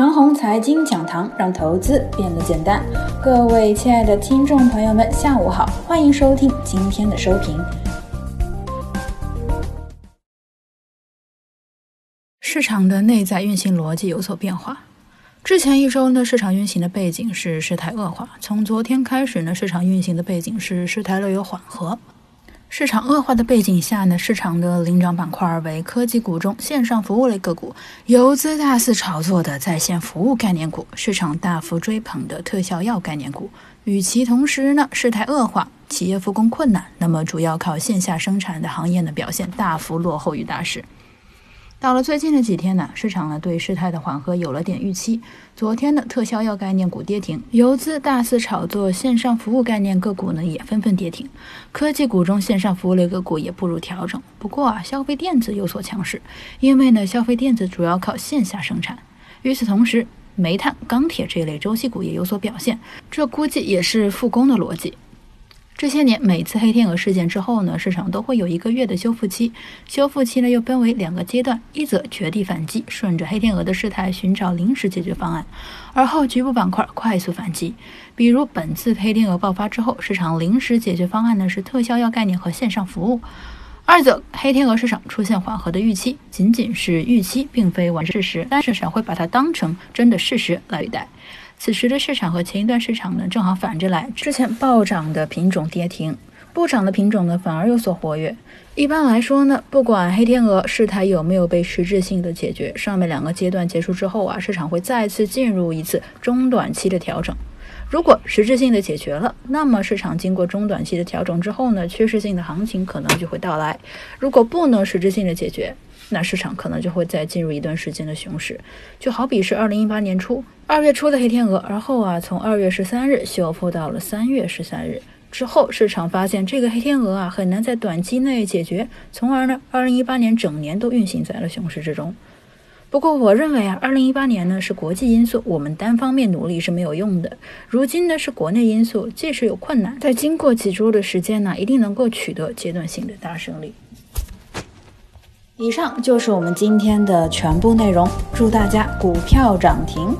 长虹财经讲堂，让投资变得简单。各位亲爱的听众朋友们，下午好，欢迎收听今天的收评。市场的内在运行逻辑有所变化。之前一周呢，市场运行的背景是事态恶化；从昨天开始呢，市场运行的背景是事态略有缓和。市场恶化的背景下呢，市场的领涨板块为科技股中线上服务类个股、游资大肆炒作的在线服务概念股、市场大幅追捧的特效药概念股。与其同时呢，事态恶化，企业复工困难，那么主要靠线下生产的行业的表现大幅落后于大势。到了最近的几天呢，市场呢对事态的缓和有了点预期。昨天的特效药概念股跌停，游资大肆炒作线上服务概念个股呢也纷纷跌停，科技股中线上服务类个股也步入调整。不过啊，消费电子有所强势，因为呢消费电子主要靠线下生产。与此同时，煤炭、钢铁这类周期股也有所表现，这估计也是复工的逻辑。这些年，每次黑天鹅事件之后呢，市场都会有一个月的修复期。修复期呢又分为两个阶段：一则绝地反击，顺着黑天鹅的事态寻找临时解决方案；而后局部板块快速反击。比如本次黑天鹅爆发之后，市场临时解决方案呢是特效药概念和线上服务；二则黑天鹅市场出现缓和的预期，仅仅是预期，并非完事实，但市场会把它当成真的事实来对待。此时的市场和前一段市场呢，正好反着来。之前暴涨的品种跌停，不涨的品种呢，反而有所活跃。一般来说呢，不管黑天鹅事态有没有被实质性的解决，上面两个阶段结束之后啊，市场会再次进入一次中短期的调整。如果实质性的解决了，那么市场经过中短期的调整之后呢，趋势性的行情可能就会到来。如果不能实质性的解决，那市场可能就会再进入一段时间的熊市，就好比是二零一八年初二月初的黑天鹅，而后啊，从二月十三日修复到了三月十三日之后，市场发现这个黑天鹅啊很难在短期内解决，从而呢，二零一八年整年都运行在了熊市之中。不过我认为啊，二零一八年呢是国际因素，我们单方面努力是没有用的。如今呢是国内因素，即使有困难，在经过几周的时间呢，一定能够取得阶段性的大胜利。以上就是我们今天的全部内容，祝大家股票涨停。